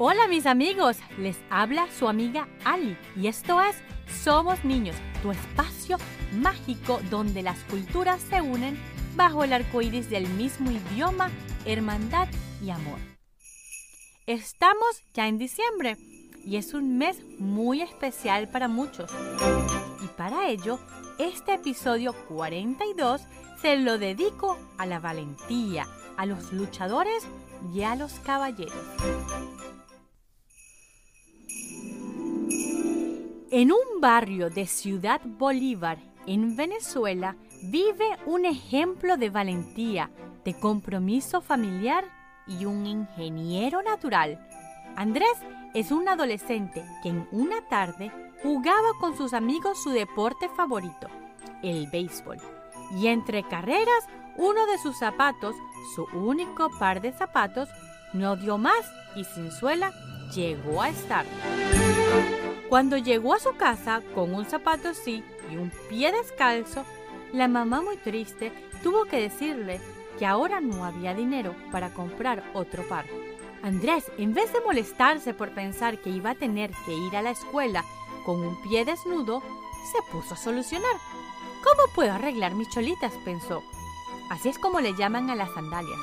Hola mis amigos, les habla su amiga Ali y esto es Somos Niños, tu espacio mágico donde las culturas se unen bajo el arco iris del mismo idioma, hermandad y amor. Estamos ya en diciembre y es un mes muy especial para muchos. Y para ello, este episodio 42 se lo dedico a la valentía, a los luchadores y a los caballeros. En un barrio de Ciudad Bolívar, en Venezuela, vive un ejemplo de valentía, de compromiso familiar y un ingeniero natural. Andrés es un adolescente que en una tarde jugaba con sus amigos su deporte favorito, el béisbol. Y entre carreras, uno de sus zapatos, su único par de zapatos, no dio más y sin suela llegó a estar. Cuando llegó a su casa con un zapato así y un pie descalzo, la mamá muy triste tuvo que decirle que ahora no había dinero para comprar otro par. Andrés, en vez de molestarse por pensar que iba a tener que ir a la escuela con un pie desnudo, se puso a solucionar. ¿Cómo puedo arreglar mis cholitas? pensó. Así es como le llaman a las sandalias.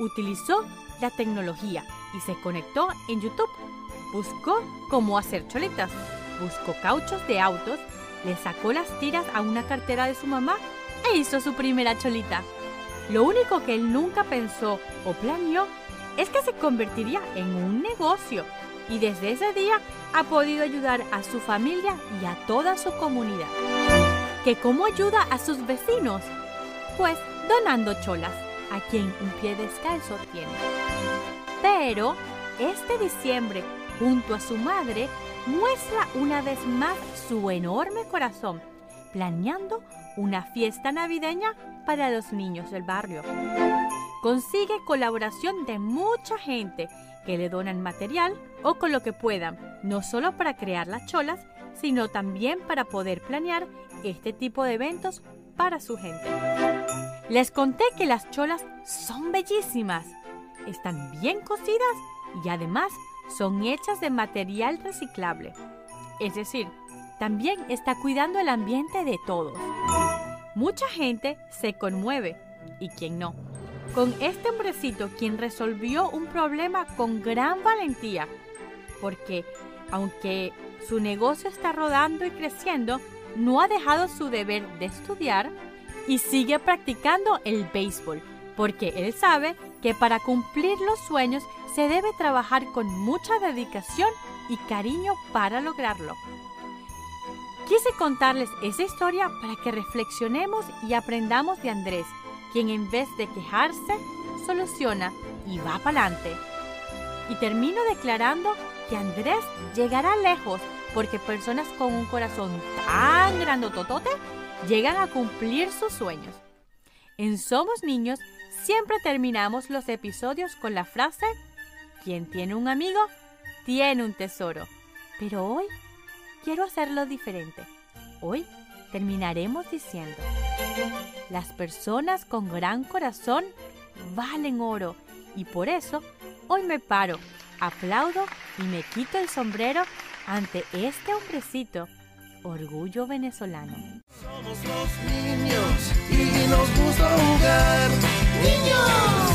Utilizó la tecnología y se conectó en YouTube Buscó cómo hacer cholitas, buscó cauchos de autos, le sacó las tiras a una cartera de su mamá e hizo su primera cholita. Lo único que él nunca pensó o planeó es que se convertiría en un negocio y desde ese día ha podido ayudar a su familia y a toda su comunidad. ¿Que cómo ayuda a sus vecinos? Pues donando cholas a quien un pie descalzo tiene. Pero este diciembre junto a su madre, muestra una vez más su enorme corazón, planeando una fiesta navideña para los niños del barrio. Consigue colaboración de mucha gente que le donan material o con lo que puedan, no solo para crear las cholas, sino también para poder planear este tipo de eventos para su gente. Les conté que las cholas son bellísimas, están bien cocidas y además son hechas de material reciclable. Es decir, también está cuidando el ambiente de todos. Mucha gente se conmueve, y quien no, con este hombrecito quien resolvió un problema con gran valentía, porque aunque su negocio está rodando y creciendo, no ha dejado su deber de estudiar y sigue practicando el béisbol, porque él sabe que para cumplir los sueños se debe trabajar con mucha dedicación y cariño para lograrlo. Quise contarles esa historia para que reflexionemos y aprendamos de Andrés, quien en vez de quejarse, soluciona y va para adelante. Y termino declarando que Andrés llegará lejos porque personas con un corazón tan grandototote llegan a cumplir sus sueños. En Somos Niños siempre terminamos los episodios con la frase quien tiene un amigo, tiene un tesoro. Pero hoy quiero hacerlo diferente. Hoy terminaremos diciendo, las personas con gran corazón valen oro y por eso hoy me paro, aplaudo y me quito el sombrero ante este hombrecito, orgullo venezolano. Somos los niños y nos gusta jugar. Niños, nos gusta jugar.